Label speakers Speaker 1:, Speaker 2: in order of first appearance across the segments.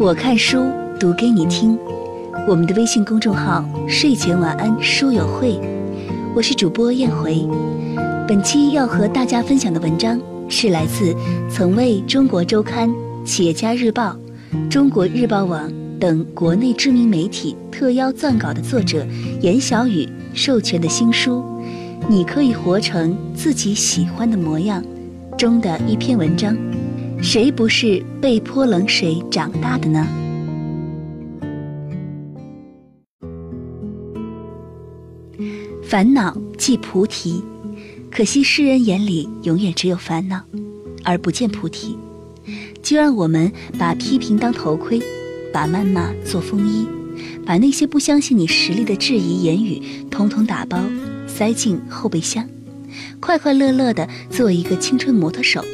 Speaker 1: 我看书读给你听，我们的微信公众号“睡前晚安书友会”，我是主播燕回。本期要和大家分享的文章是来自曾为《中国周刊》《企业家日报》《中国日报网》等国内知名媒体特邀撰稿的作者严小雨授权的新书《你可以活成自己喜欢的模样》中的一篇文章。谁不是被泼冷水长大的呢？烦恼即菩提，可惜世人眼里永远只有烦恼，而不见菩提。就让我们把批评当头盔，把谩骂做风衣，把那些不相信你实力的质疑言语，统统打包塞进后备箱，快快乐乐的做一个青春模特手。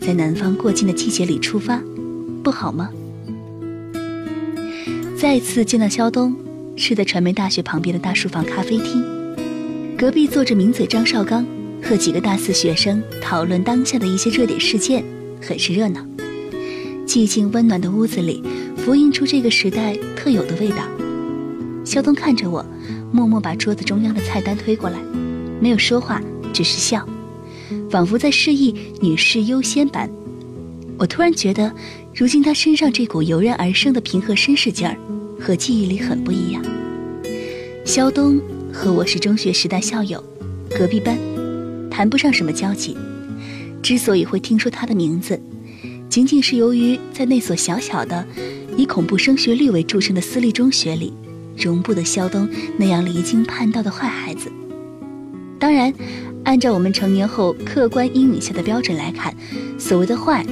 Speaker 1: 在南方过境的季节里出发，不好吗？再次见到肖东，是在传媒大学旁边的大书房咖啡厅，隔壁坐着名嘴张绍刚和几个大四学生讨论当下的一些热点事件，很是热闹。寂静温暖的屋子里，浮映出这个时代特有的味道。肖东看着我，默默把桌子中央的菜单推过来，没有说话，只是笑。仿佛在示意女士优先般，我突然觉得，如今他身上这股油然而生的平和绅士劲儿，和记忆里很不一样。肖东和我是中学时代校友，隔壁班，谈不上什么交集。之所以会听说他的名字，仅仅是由于在那所小小的、以恐怖升学率为著称的私立中学里，容不得肖东那样离经叛道的坏孩子。当然。按照我们成年后客观阴影下的标准来看，所谓的坏，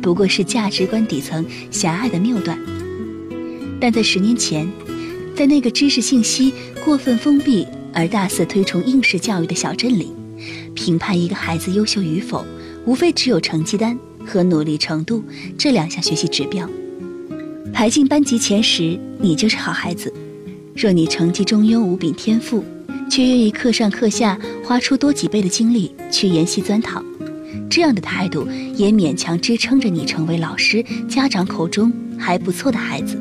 Speaker 1: 不过是价值观底层狭隘的谬断。但在十年前，在那个知识信息过分封闭而大肆推崇应试教育的小镇里，评判一个孩子优秀与否，无非只有成绩单和努力程度这两项学习指标。排进班级前十，你就是好孩子；若你成绩中庸无禀天赋，却愿意课上课下花出多几倍的精力去研习钻讨，这样的态度也勉强支撑着你成为老师、家长口中还不错的孩子。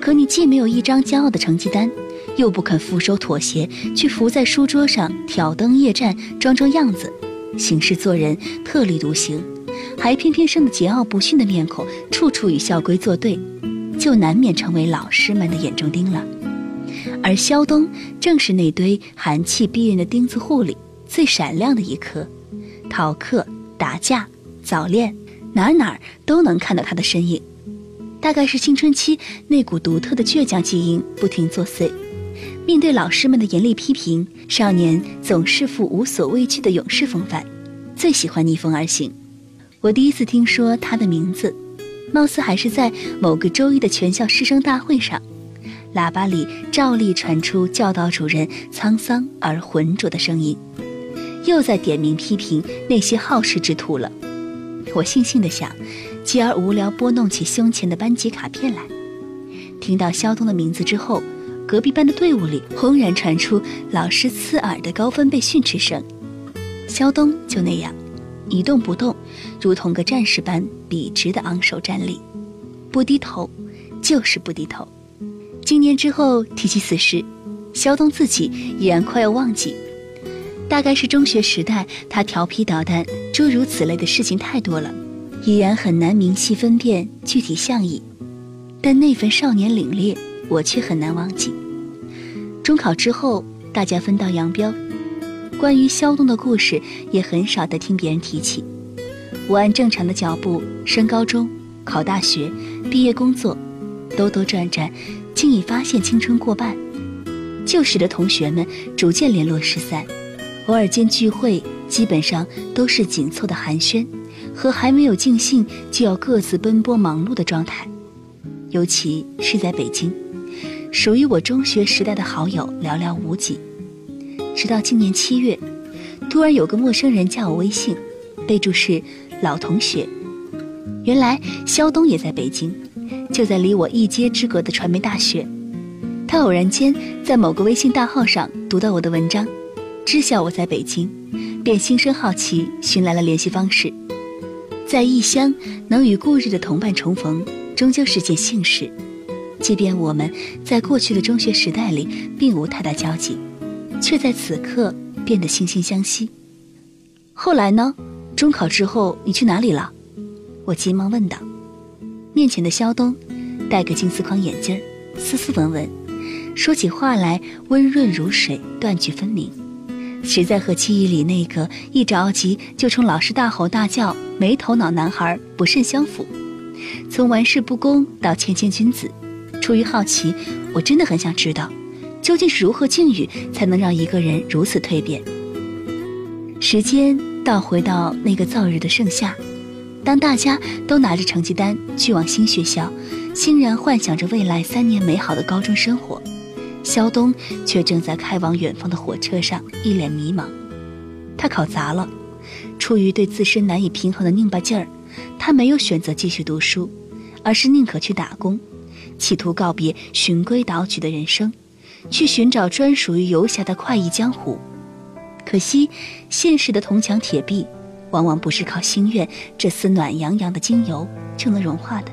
Speaker 1: 可你既没有一张骄傲的成绩单，又不肯俯首妥协，去伏在书桌上挑灯夜战、装装样子，行事做人特立独行，还偏偏生的桀骜不驯的面孔，处处与校规作对，就难免成为老师们的眼中钉了。而肖东正是那堆寒气逼人的钉子户里最闪亮的一颗，逃课、打架、早恋，哪哪都能看到他的身影。大概是青春期那股独特的倔强基因不停作祟，面对老师们的严厉批评，少年总是副无所畏惧的勇士风范，最喜欢逆风而行。我第一次听说他的名字，貌似还是在某个周一的全校师生大会上。喇叭里照例传出教导主任沧桑而浑浊的声音，又在点名批评那些好事之徒了。我悻悻地想，继而无聊拨弄起胸前的班级卡片来。听到肖东的名字之后，隔壁班的队伍里轰然传出老师刺耳的高分贝训斥声。肖东就那样，一动不动，如同个战士般笔直地昂首站立，不低头，就是不低头。经年之后提起此事，肖东自己已然快要忘记。大概是中学时代他调皮捣蛋诸如此类的事情太多了，已然很难明细分辨具体象意。但那份少年凛冽，我却很难忘记。中考之后，大家分道扬镳，关于肖东的故事也很少的听别人提起。我按正常的脚步升高中、考大学、毕业工作，兜兜转转。竟已发现青春过半，旧时的同学们逐渐联络失散，偶尔间聚会，基本上都是紧凑的寒暄，和还没有尽兴就要各自奔波忙碌的状态。尤其是在北京，属于我中学时代的好友寥寥无几。直到今年七月，突然有个陌生人加我微信，备注是“老同学”，原来肖东也在北京。就在离我一街之隔的传媒大学，他偶然间在某个微信大号上读到我的文章，知晓我在北京，便心生好奇，寻来了联系方式。在异乡能与故日的同伴重逢，终究是件幸事。即便我们在过去的中学时代里并无太大交集，却在此刻变得惺惺相惜。后来呢？中考之后你去哪里了？我急忙问道。面前的肖东，戴个金丝框眼镜斯斯文文，说起话来温润如水，断句分明，实在和记忆里那个一着急就冲老师大吼大叫、没头脑男孩不甚相符。从玩世不恭到谦谦君子。出于好奇，我真的很想知道，究竟是如何境遇才能让一个人如此蜕变。时间倒回到那个燥热的盛夏，当大家都拿着成绩单去往新学校，欣然幻想着未来三年美好的高中生活，肖东却正在开往远方的火车上，一脸迷茫。他考砸了，出于对自身难以平衡的拧巴劲儿，他没有选择继续读书，而是宁可去打工。企图告别循规蹈矩的人生，去寻找专属于游侠的快意江湖。可惜，现实的铜墙铁壁，往往不是靠心愿这丝暖洋洋的精油就能融化的。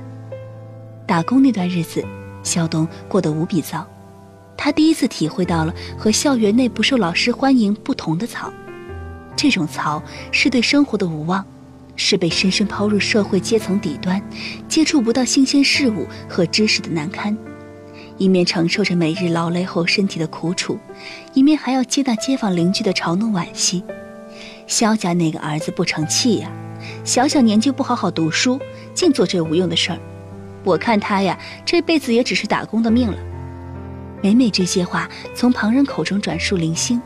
Speaker 1: 打工那段日子，肖东过得无比糟。他第一次体会到了和校园内不受老师欢迎不同的草，这种草是对生活的无望。是被深深抛入社会阶层底端，接触不到新鲜事物和知识的难堪，一面承受着每日劳累后身体的苦楚，一面还要接纳街坊邻居的嘲弄惋惜。肖家那个儿子不成器呀，小小年纪不好好读书，净做这无用的事儿。我看他呀，这辈子也只是打工的命了。每每这些话从旁人口中转述零星，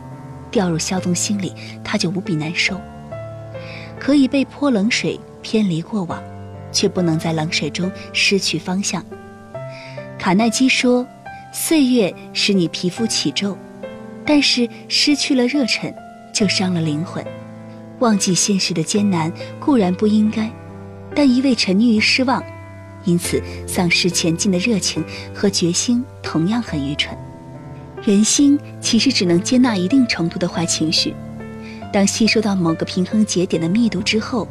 Speaker 1: 掉入肖东心里，他就无比难受。可以被泼冷水偏离过往，却不能在冷水中失去方向。卡耐基说：“岁月使你皮肤起皱，但是失去了热忱，就伤了灵魂。忘记现实的艰难固然不应该，但一味沉溺于失望，因此丧失前进的热情和决心，同样很愚蠢。人心其实只能接纳一定程度的坏情绪。”当吸收到某个平衡节点的密度之后，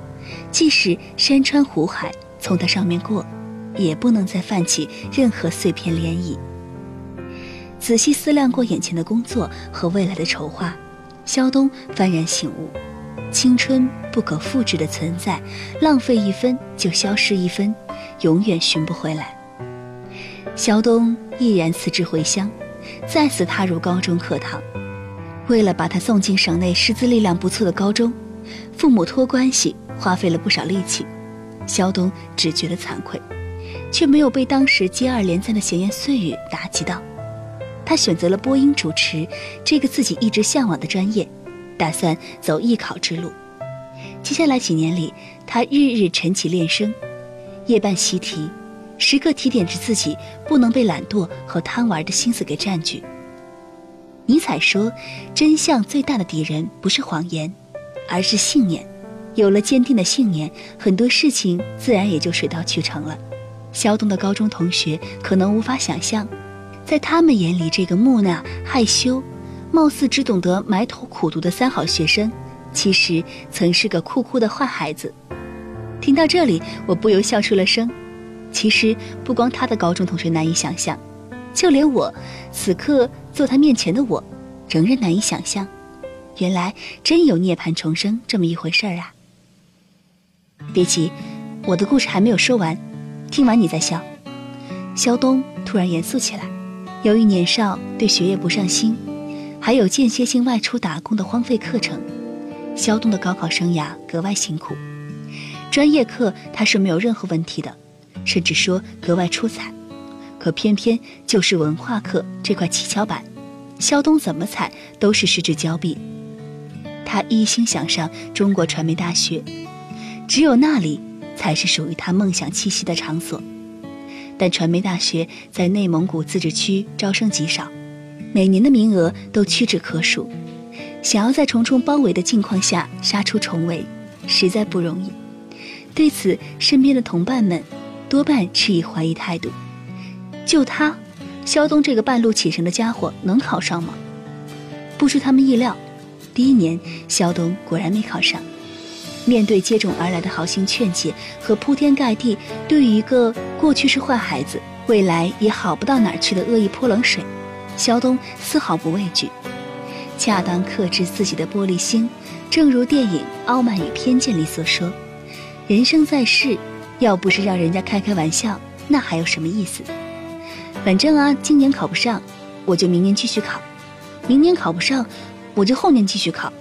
Speaker 1: 即使山川湖海从它上面过，也不能再泛起任何碎片涟漪。仔细思量过眼前的工作和未来的筹划，肖东幡然醒悟：青春不可复制的存在，浪费一分就消失一分，永远寻不回来。肖东毅然辞职回乡，再次踏入高中课堂。为了把他送进省内师资力量不错的高中，父母托关系花费了不少力气。肖东只觉得惭愧，却没有被当时接二连三的闲言碎语打击到。他选择了播音主持这个自己一直向往的专业，打算走艺考之路。接下来几年里，他日日晨起练声，夜半习题，时刻提点着自己不能被懒惰和贪玩的心思给占据。尼采说：“真相最大的敌人不是谎言，而是信念。有了坚定的信念，很多事情自然也就水到渠成了。”肖东的高中同学可能无法想象，在他们眼里，这个木讷、害羞、貌似只懂得埋头苦读的三好学生，其实曾是个酷酷的坏孩子。听到这里，我不由笑出了声。其实，不光他的高中同学难以想象。就连我，此刻坐他面前的我，仍然难以想象，原来真有涅槃重生这么一回事儿啊！别急，我的故事还没有说完，听完你再笑。肖东突然严肃起来，由于年少对学业不上心，还有间歇性外出打工的荒废课程，肖东的高考生涯格外辛苦。专业课他是没有任何问题的，甚至说格外出彩。可偏偏就是文化课这块七巧板，肖东怎么踩都是失之交臂。他一心想上中国传媒大学，只有那里才是属于他梦想栖息的场所。但传媒大学在内蒙古自治区招生极少，每年的名额都屈指可数，想要在重重包围的境况下杀出重围，实在不容易。对此，身边的同伴们多半持以怀疑态度。就他，肖东这个半路启程的家伙能考上吗？不出他们意料，第一年肖东果然没考上。面对接踵而来的好心劝解和铺天盖地对于一个过去是坏孩子，未来也好不到哪儿去的恶意泼冷水，肖东丝毫不畏惧，恰当克制自己的玻璃心。正如电影《傲慢与偏见》里所说：“人生在世，要不是让人家开开玩笑，那还有什么意思？反正啊，今年考不上，我就明年继续考；明年考不上，我就后年继续考。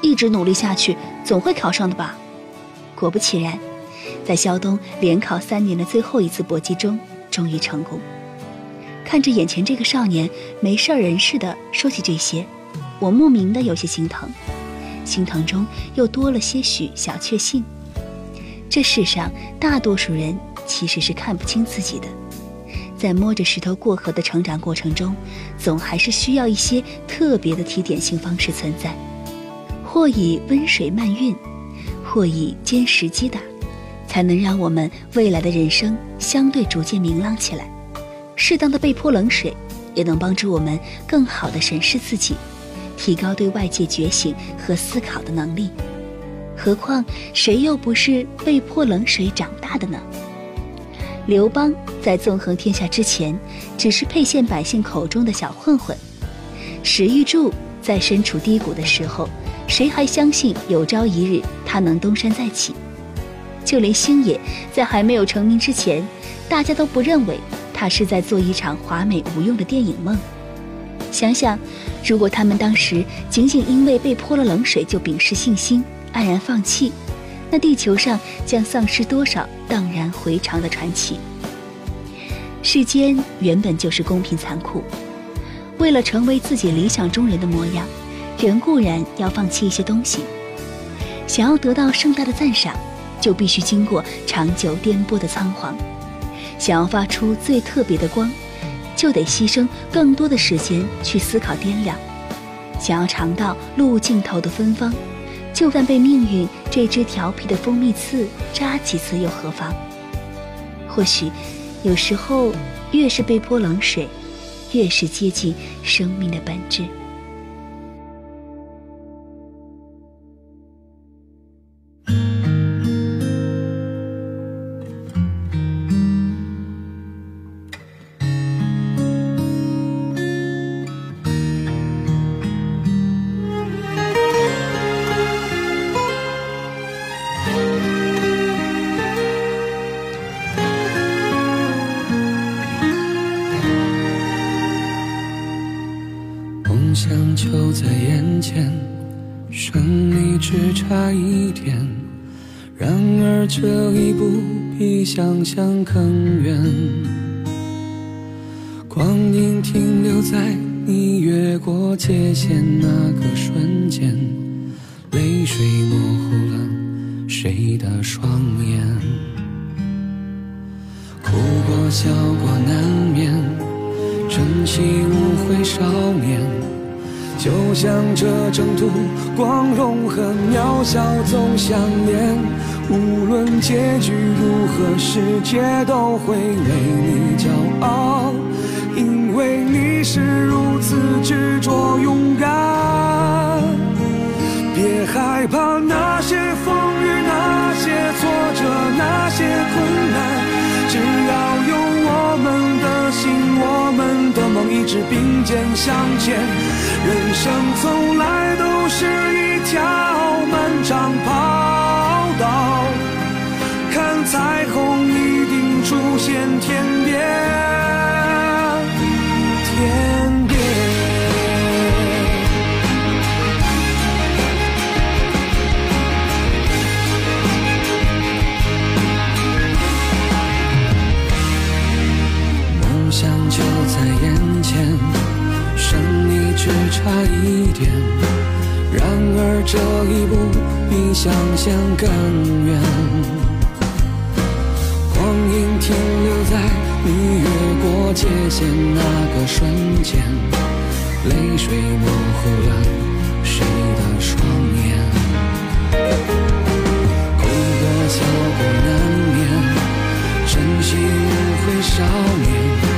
Speaker 1: 一直努力下去，总会考上的吧？”果不其然。在肖东连考三年的最后一次搏击中，终于成功。看着眼前这个少年没事人似的说起这些，我莫名的有些心疼，心疼中又多了些许小确幸。这世上大多数人其实是看不清自己的，在摸着石头过河的成长过程中，总还是需要一些特别的提点性方式存在，或以温水漫运，或以坚石击打。才能让我们未来的人生相对逐渐明朗起来。适当的被泼冷水，也能帮助我们更好的审视自己，提高对外界觉醒和思考的能力。何况谁又不是被泼冷水长大的呢？刘邦在纵横天下之前，只是沛县百姓口中的小混混；史玉柱在身处低谷的时候，谁还相信有朝一日他能东山再起？就连星野在还没有成名之前，大家都不认为他是在做一场华美无用的电影梦。想想，如果他们当时仅仅因为被泼了冷水就秉持信心、黯然放弃，那地球上将丧失多少荡然回肠的传奇？世间原本就是公平残酷，为了成为自己理想中人的模样，人固然要放弃一些东西，想要得到盛大的赞赏。就必须经过长久颠簸的仓皇，想要发出最特别的光，就得牺牲更多的时间去思考掂量；想要尝到路尽头的芬芳，就算被命运这只调皮的蜂蜜刺扎几次又何妨？或许，有时候越是被泼冷水，越是接近生命的本质。
Speaker 2: 差一点，然而这一步比想象更远，光阴停留在你越过界限那个瞬间，泪水模糊了谁的双眼，哭过笑过难免，珍惜无悔少年，就像这征途光荣和渺小总相连。无论结局如何，世界都会为你骄傲，因为你是如此执着勇敢。别害怕那些风雨，那些挫折，那些困难，只要有我们的心，我们的梦一直并肩向前。人生从来都是一条漫长跑道。看彩虹一定出现天边，这一步比想象更远。光阴停留在你越过界限那个瞬间，泪水模糊了谁的双眼。哭过笑过难免，珍惜无悔少年。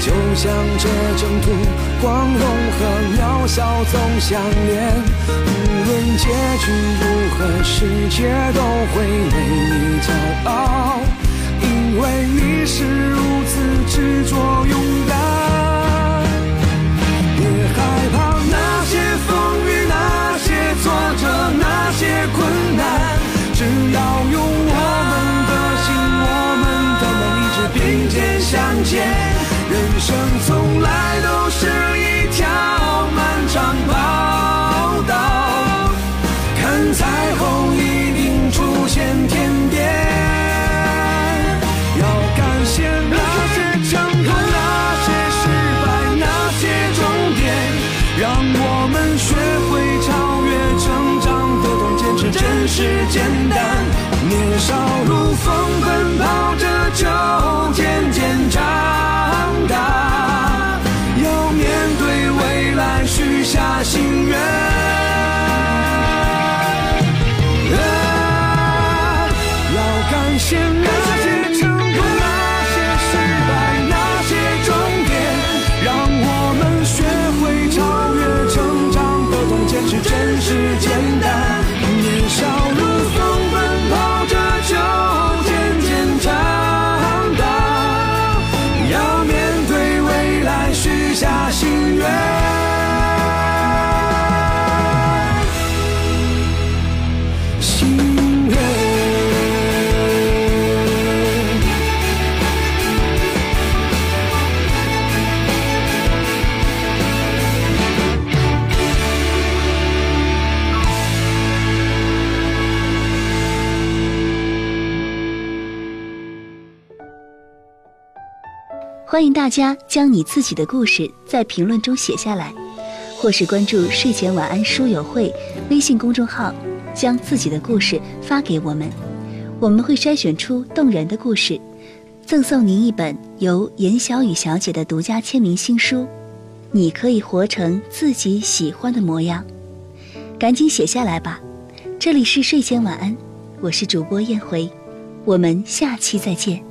Speaker 2: 就像这征途，光荣和渺小总相连。无论结局如何，世界都会为你骄傲。因为你是如此执着勇敢。别害怕那些风雨，那些挫折，那些困难，只要用我们的心，我们的梦一直并肩向前。人生从来都是一条漫长跑道，看彩虹一定出现天边。要感谢那些成功，那些失败，那些终点，让我们学会超越成长的痛，坚持真实简单。年少如风，奔跑着就渐渐长
Speaker 1: 欢迎大家将你自己的故事在评论中写下来，或是关注“睡前晚安书友会”微信公众号，将自己的故事发给我们，我们会筛选出动人的故事，赠送您一本由严小雨小姐的独家签名新书。你可以活成自己喜欢的模样，赶紧写下来吧。这里是睡前晚安，我是主播燕回，我们下期再见。